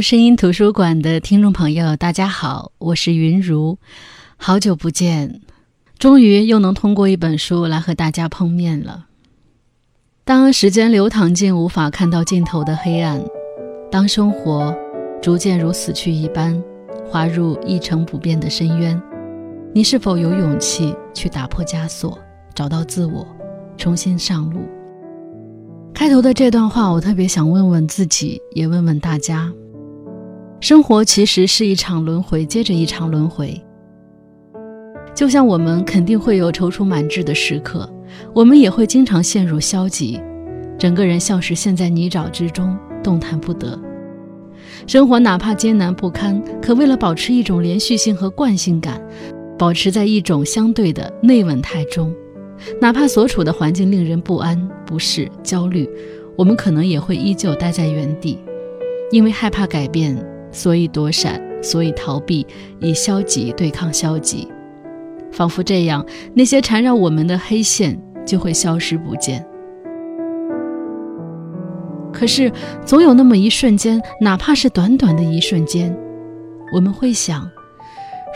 声音图书馆的听众朋友，大家好，我是云如，好久不见，终于又能通过一本书来和大家碰面了。当时间流淌进无法看到尽头的黑暗，当生活逐渐如死去一般，滑入一成不变的深渊，你是否有勇气去打破枷锁，找到自我，重新上路？开头的这段话，我特别想问问自己，也问问大家：生活其实是一场轮回，接着一场轮回。就像我们肯定会有踌躇满志的时刻，我们也会经常陷入消极，整个人像是陷在泥沼之中，动弹不得。生活哪怕艰难不堪，可为了保持一种连续性和惯性感，保持在一种相对的内稳态中。哪怕所处的环境令人不安、不适、焦虑，我们可能也会依旧待在原地，因为害怕改变，所以躲闪，所以逃避，以消极对抗消极，仿佛这样，那些缠绕我们的黑线就会消失不见。可是，总有那么一瞬间，哪怕是短短的一瞬间，我们会想：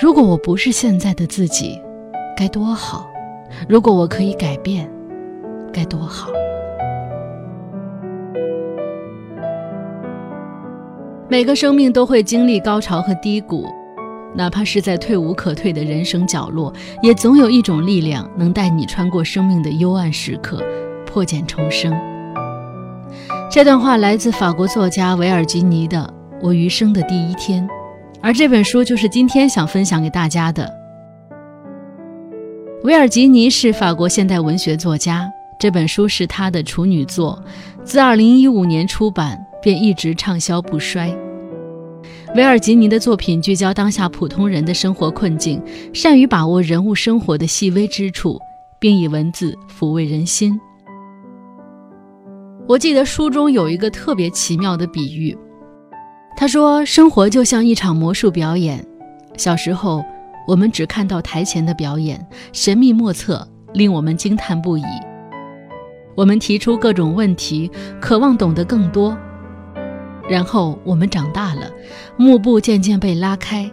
如果我不是现在的自己，该多好。如果我可以改变，该多好！每个生命都会经历高潮和低谷，哪怕是在退无可退的人生角落，也总有一种力量能带你穿过生命的幽暗时刻，破茧重生。这段话来自法国作家维尔吉尼的《我余生的第一天》，而这本书就是今天想分享给大家的。维尔吉尼是法国现代文学作家，这本书是他的处女作，自2015年出版便一直畅销不衰。维尔吉尼的作品聚焦当下普通人的生活困境，善于把握人物生活的细微之处，并以文字抚慰人心。我记得书中有一个特别奇妙的比喻，他说：“生活就像一场魔术表演，小时候。”我们只看到台前的表演，神秘莫测，令我们惊叹不已。我们提出各种问题，渴望懂得更多。然后我们长大了，幕布渐渐被拉开，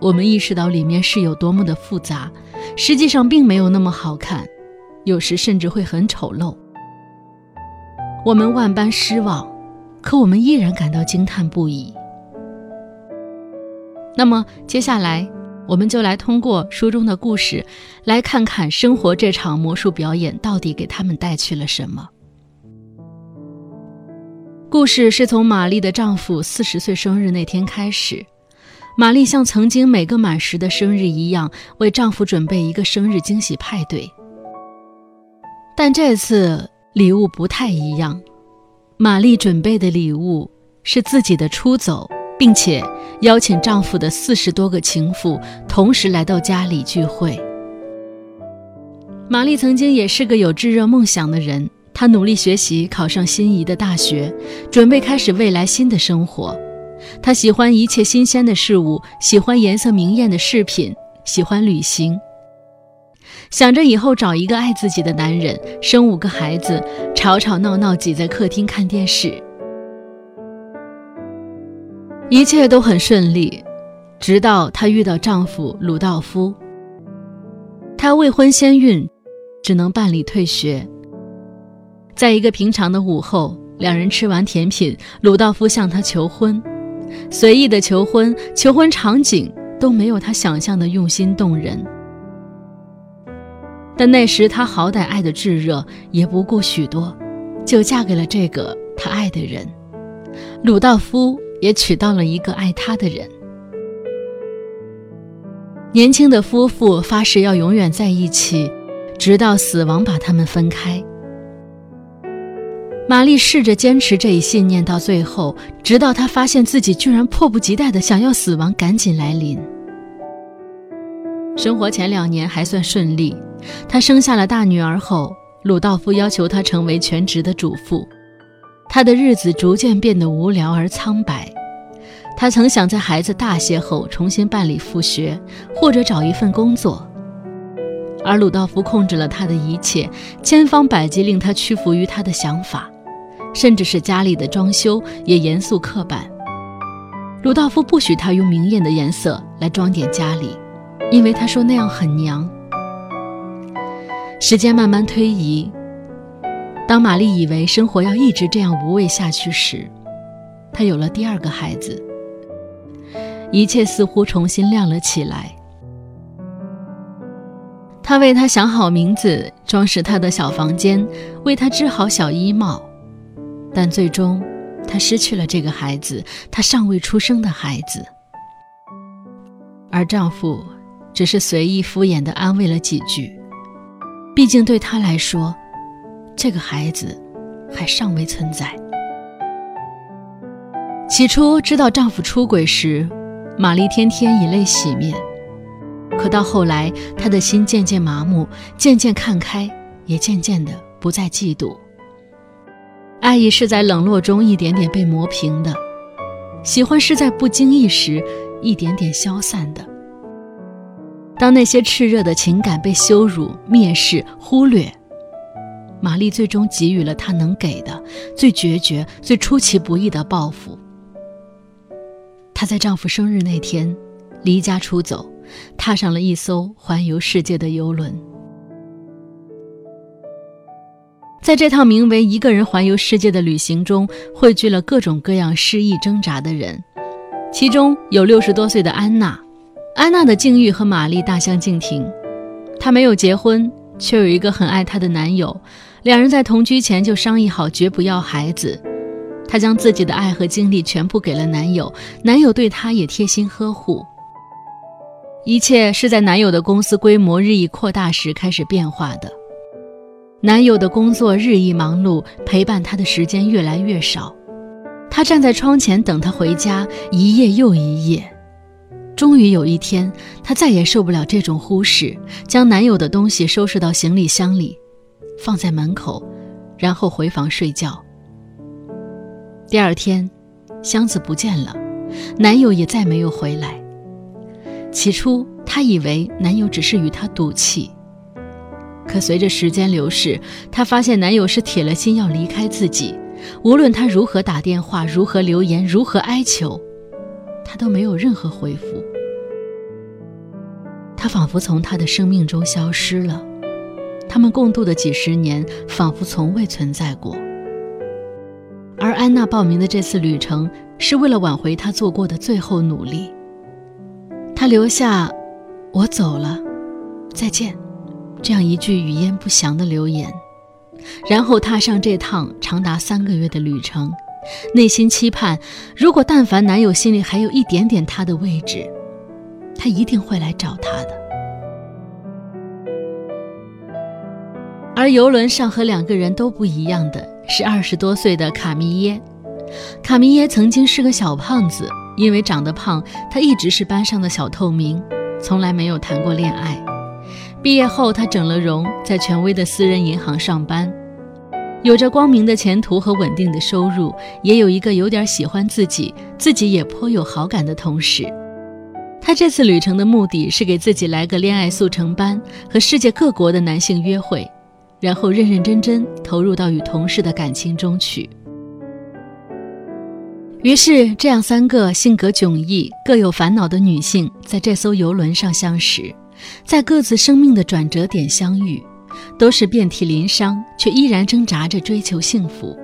我们意识到里面是有多么的复杂，实际上并没有那么好看，有时甚至会很丑陋。我们万般失望，可我们依然感到惊叹不已。那么接下来。我们就来通过书中的故事，来看看生活这场魔术表演到底给他们带去了什么。故事是从玛丽的丈夫四十岁生日那天开始，玛丽像曾经每个满十的生日一样，为丈夫准备一个生日惊喜派对。但这次礼物不太一样，玛丽准备的礼物是自己的出走。并且邀请丈夫的四十多个情妇同时来到家里聚会。玛丽曾经也是个有炙热梦想的人，她努力学习，考上心仪的大学，准备开始未来新的生活。她喜欢一切新鲜的事物，喜欢颜色明艳的饰品，喜欢旅行，想着以后找一个爱自己的男人，生五个孩子，吵吵闹闹挤在客厅看电视。一切都很顺利，直到她遇到丈夫鲁道夫。她未婚先孕，只能办理退学。在一个平常的午后，两人吃完甜品，鲁道夫向她求婚。随意的求婚，求婚场景都没有她想象的用心动人。但那时她好歹爱的炙热，也不顾许多，就嫁给了这个她爱的人，鲁道夫。也娶到了一个爱他的人。年轻的夫妇发誓要永远在一起，直到死亡把他们分开。玛丽试着坚持这一信念到最后，直到她发现自己居然迫不及待地想要死亡赶紧来临。生活前两年还算顺利，她生下了大女儿后，鲁道夫要求她成为全职的主妇。她的日子逐渐变得无聊而苍白。她曾想在孩子大些后重新办理复学，或者找一份工作，而鲁道夫控制了他的一切，千方百计令他屈服于他的想法，甚至是家里的装修也严肃刻板。鲁道夫不许她用明艳的颜色来装点家里，因为他说那样很娘。时间慢慢推移，当玛丽以为生活要一直这样无味下去时，她有了第二个孩子，一切似乎重新亮了起来。他为他想好名字，装饰他的小房间，为他织好小衣帽，但最终，他失去了这个孩子，他尚未出生的孩子。而丈夫只是随意敷衍地安慰了几句，毕竟对他来说，这个孩子还尚未存在。起初知道丈夫出轨时，玛丽天天以泪洗面。可到后来，她的心渐渐麻木，渐渐看开，也渐渐的不再嫉妒。爱意是在冷落中一点点被磨平的，喜欢是在不经意时一点点消散的。当那些炽热的情感被羞辱、蔑视、忽略，玛丽最终给予了他能给的最决绝、最出其不意的报复。她在丈夫生日那天离家出走。踏上了一艘环游世界的游轮，在这趟名为“一个人环游世界”的旅行中，汇聚了各种各样失意挣扎的人，其中有六十多岁的安娜。安娜的境遇和玛丽大相径庭，她没有结婚，却有一个很爱她的男友，两人在同居前就商议好绝不要孩子。她将自己的爱和精力全部给了男友，男友对她也贴心呵护。一切是在男友的公司规模日益扩大时开始变化的。男友的工作日益忙碌，陪伴他的时间越来越少。他站在窗前等他回家，一夜又一夜。终于有一天，她再也受不了这种忽视，将男友的东西收拾到行李箱里，放在门口，然后回房睡觉。第二天，箱子不见了，男友也再没有回来。起初，她以为男友只是与她赌气，可随着时间流逝，她发现男友是铁了心要离开自己。无论她如何打电话、如何留言、如何哀求，他都没有任何回复。他仿佛从他的生命中消失了，他们共度的几十年仿佛从未存在过。而安娜报名的这次旅程，是为了挽回她做过的最后努力。他留下“我走了，再见”这样一句语焉不详的留言，然后踏上这趟长达三个月的旅程，内心期盼：如果但凡男友心里还有一点点她的位置，他一定会来找她的。而游轮上和两个人都不一样的是二十多岁的卡米耶。卡米耶曾经是个小胖子。因为长得胖，他一直是班上的小透明，从来没有谈过恋爱。毕业后，他整了容，在权威的私人银行上班，有着光明的前途和稳定的收入，也有一个有点喜欢自己、自己也颇有好感的同事。他这次旅程的目的是给自己来个恋爱速成班，和世界各国的男性约会，然后认认真真投入到与同事的感情中去。于是，这样三个性格迥异、各有烦恼的女性，在这艘游轮上相识，在各自生命的转折点相遇，都是遍体鳞伤，却依然挣扎着追求幸福。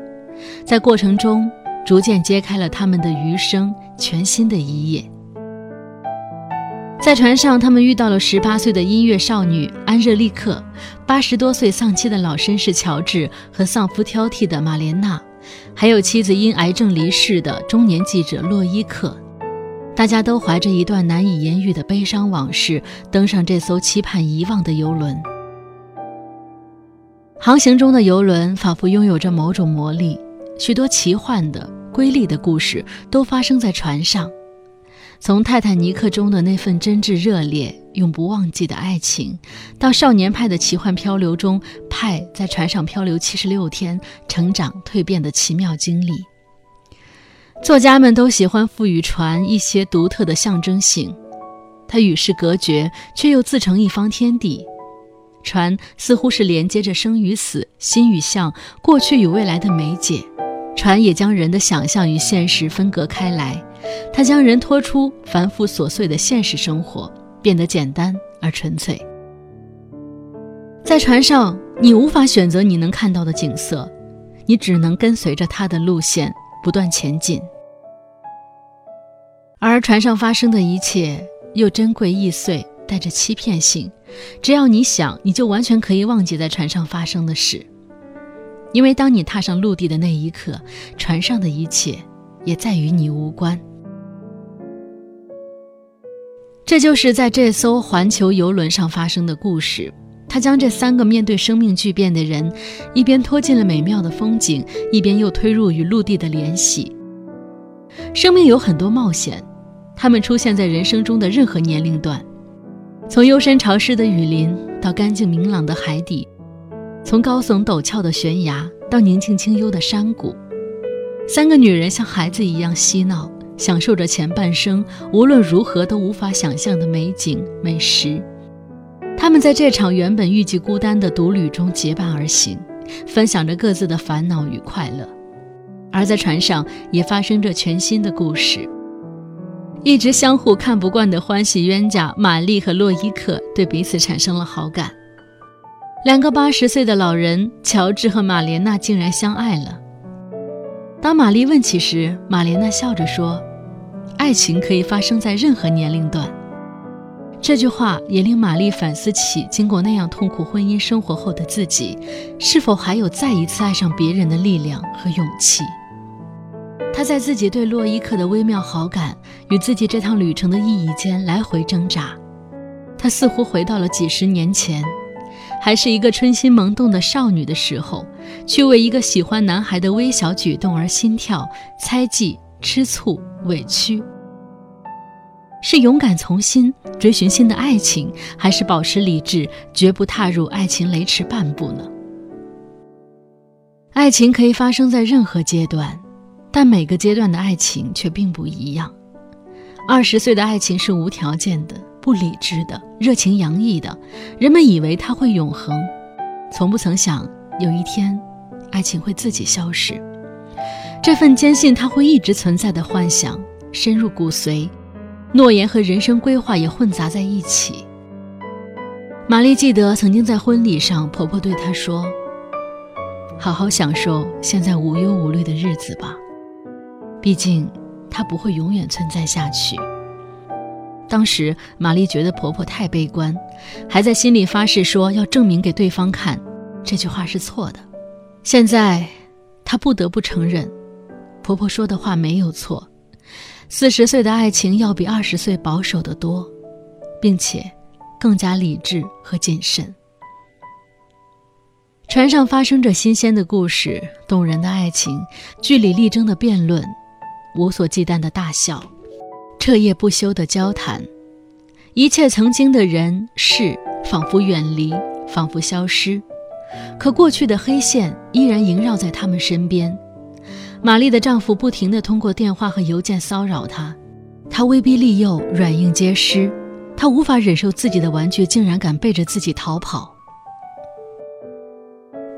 在过程中，逐渐揭开了他们的余生全新的一页。在船上，他们遇到了十八岁的音乐少女安热丽克，八十多岁丧妻的老绅士乔治和丧夫挑剔的玛莲娜。还有妻子因癌症离世的中年记者洛伊克，大家都怀着一段难以言喻的悲伤往事，登上这艘期盼遗忘的游轮。航行中的游轮仿佛拥有着某种魔力，许多奇幻的、瑰丽的故事都发生在船上。从泰坦尼克中的那份真挚热烈、永不忘记的爱情，到少年派的奇幻漂流中，派在船上漂流七十六天、成长蜕变的奇妙经历。作家们都喜欢赋予船一些独特的象征性，它与世隔绝，却又自成一方天地。船似乎是连接着生与死、心与相、过去与未来的媒介，船也将人的想象与现实分隔开来。它将人拖出繁复琐碎的现实生活，变得简单而纯粹。在船上，你无法选择你能看到的景色，你只能跟随着它的路线不断前进。而船上发生的一切又珍贵易碎，带着欺骗性。只要你想，你就完全可以忘记在船上发生的事，因为当你踏上陆地的那一刻，船上的一切也再与你无关。这就是在这艘环球游轮上发生的故事。他将这三个面对生命巨变的人，一边拖进了美妙的风景，一边又推入与陆地的联系。生命有很多冒险。他们出现在人生中的任何年龄段，从幽深潮湿的雨林到干净明朗的海底，从高耸陡峭的悬崖到宁静清幽的山谷。三个女人像孩子一样嬉闹，享受着前半生无论如何都无法想象的美景美食。她们在这场原本预计孤单的独旅中结伴而行，分享着各自的烦恼与快乐。而在船上也发生着全新的故事。一直相互看不惯的欢喜冤家玛丽和洛伊克对彼此产生了好感。两个八十岁的老人乔治和玛莲娜竟然相爱了。当玛丽问起时，玛莲娜笑着说：“爱情可以发生在任何年龄段。”这句话也令玛丽反思起经过那样痛苦婚姻生活后的自己，是否还有再一次爱上别人的力量和勇气。在自己对洛伊克的微妙好感与自己这趟旅程的意义间来回挣扎。他似乎回到了几十年前，还是一个春心萌动的少女的时候，去为一个喜欢男孩的微小举动而心跳、猜忌、吃醋、委屈。是勇敢从心追寻新的爱情，还是保持理智，绝不踏入爱情雷池半步呢？爱情可以发生在任何阶段。但每个阶段的爱情却并不一样。二十岁的爱情是无条件的、不理智的、热情洋溢的，人们以为它会永恒，从不曾想有一天，爱情会自己消失。这份坚信它会一直存在的幻想深入骨髓，诺言和人生规划也混杂在一起。玛丽记得曾经在婚礼上，婆婆对她说：“好好享受现在无忧无虑的日子吧。”毕竟，它不会永远存在下去。当时，玛丽觉得婆婆太悲观，还在心里发誓说要证明给对方看，这句话是错的。现在，她不得不承认，婆婆说的话没有错。四十岁的爱情要比二十岁保守得多，并且更加理智和谨慎。船上发生着新鲜的故事，动人的爱情，据理力争的辩论。无所忌惮的大笑，彻夜不休的交谈，一切曾经的人事仿佛远离，仿佛消失，可过去的黑线依然萦绕在他们身边。玛丽的丈夫不停地通过电话和邮件骚扰她，她威逼利诱，软硬皆施，她无法忍受自己的玩具竟然敢背着自己逃跑。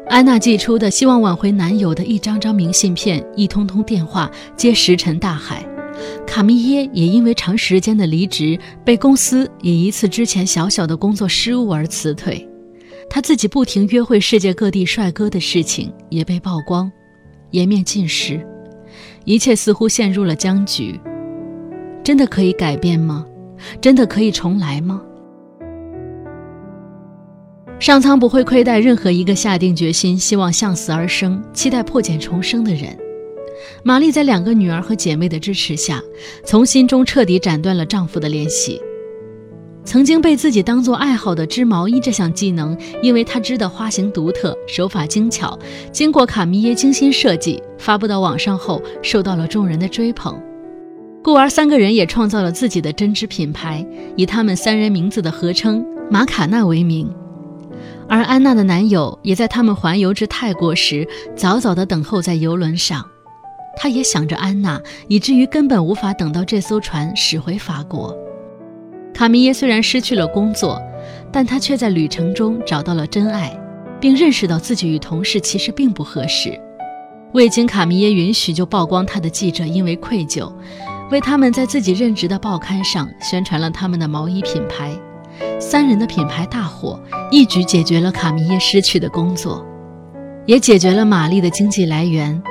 安娜寄出的希望挽回男友的一张张明信片、一通通电话，皆石沉大海。卡米耶也因为长时间的离职，被公司以一次之前小小的工作失误而辞退。他自己不停约会世界各地帅哥的事情也被曝光，颜面尽失，一切似乎陷入了僵局。真的可以改变吗？真的可以重来吗？上苍不会亏待任何一个下定决心、希望向死而生、期待破茧重生的人。玛丽在两个女儿和姐妹的支持下，从心中彻底斩断了丈夫的联系。曾经被自己当做爱好的织毛衣这项技能，因为她织的花型独特、手法精巧，经过卡米耶精心设计，发布到网上后，受到了众人的追捧。故而，三个人也创造了自己的针织品牌，以他们三人名字的合称“马卡纳”为名。而安娜的男友也在他们环游至泰国时，早早地等候在游轮上。他也想着安娜，以至于根本无法等到这艘船驶回法国。卡米耶虽然失去了工作，但他却在旅程中找到了真爱，并认识到自己与同事其实并不合适。未经卡米耶允许就曝光他的记者因为愧疚，为他们在自己任职的报刊上宣传了他们的毛衣品牌。三人的品牌大火，一举解决了卡米耶失去的工作，也解决了玛丽的经济来源。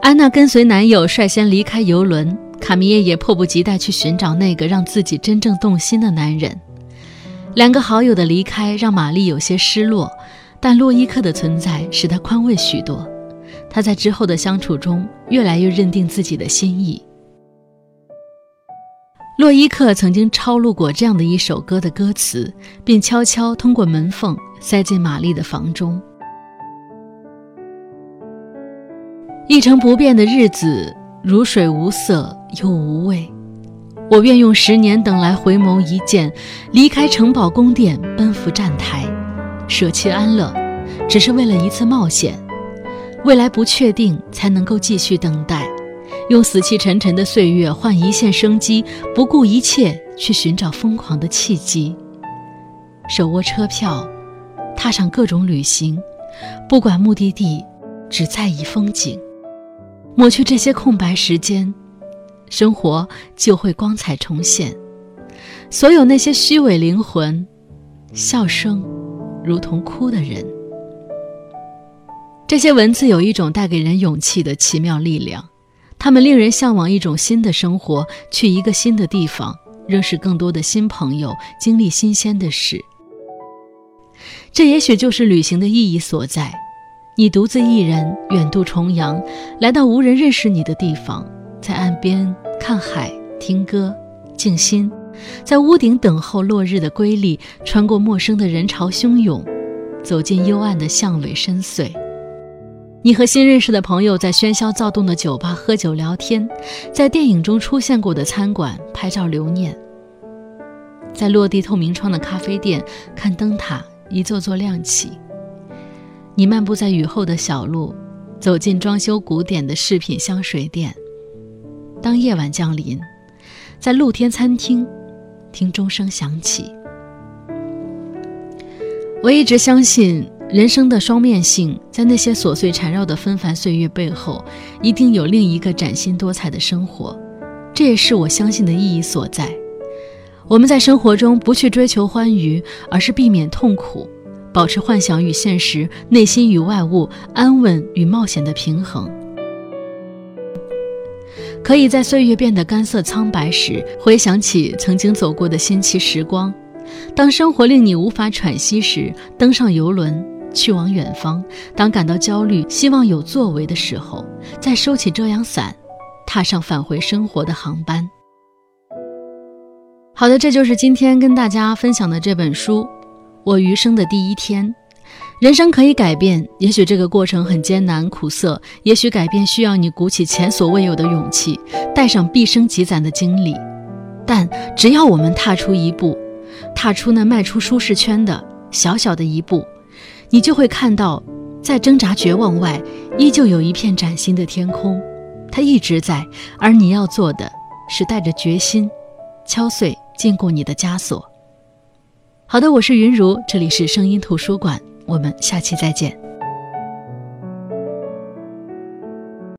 安娜跟随男友率先离开游轮，卡米耶也迫不及待去寻找那个让自己真正动心的男人。两个好友的离开让玛丽有些失落，但洛伊克的存在使她宽慰许多。她在之后的相处中越来越认定自己的心意。洛伊克曾经抄录过这样的一首歌的歌词，并悄悄通过门缝塞进玛丽的房中。一成不变的日子，如水无色又无味。我愿用十年等来回眸一见，离开城堡宫殿，奔赴站台，舍弃安乐，只是为了一次冒险。未来不确定，才能够继续等待。用死气沉沉的岁月换一线生机，不顾一切去寻找疯狂的契机。手握车票，踏上各种旅行，不管目的地，只在意风景。抹去这些空白时间，生活就会光彩重现。所有那些虚伪灵魂，笑声如同哭的人。这些文字有一种带给人勇气的奇妙力量。他们令人向往一种新的生活，去一个新的地方，认识更多的新朋友，经历新鲜的事。这也许就是旅行的意义所在。你独自一人远渡重洋，来到无人认识你的地方，在岸边看海、听歌、静心，在屋顶等候落日的瑰丽，穿过陌生的人潮汹涌，走进幽暗的巷尾深邃。你和新认识的朋友在喧嚣躁动的酒吧喝酒聊天，在电影中出现过的餐馆拍照留念，在落地透明窗的咖啡店看灯塔一座座亮起。你漫步在雨后的小路，走进装修古典的饰品香水店。当夜晚降临，在露天餐厅听钟声响起。我一直相信。人生的双面性，在那些琐碎缠绕的纷繁岁月背后，一定有另一个崭新多彩的生活。这也是我相信的意义所在。我们在生活中不去追求欢愉，而是避免痛苦，保持幻想与现实、内心与外物、安稳与冒险的平衡。可以在岁月变得干涩苍白时，回想起曾经走过的新奇时光；当生活令你无法喘息时，登上游轮。去往远方。当感到焦虑、希望有作为的时候，再收起遮阳伞，踏上返回生活的航班。好的，这就是今天跟大家分享的这本书《我余生的第一天》。人生可以改变，也许这个过程很艰难苦涩，也许改变需要你鼓起前所未有的勇气，带上毕生积攒的经历。但只要我们踏出一步，踏出那迈出舒适圈的小小的一步。你就会看到，在挣扎绝望外，依旧有一片崭新的天空，它一直在。而你要做的，是带着决心，敲碎禁锢你的枷锁。好的，我是云如，这里是声音图书馆，我们下期再见。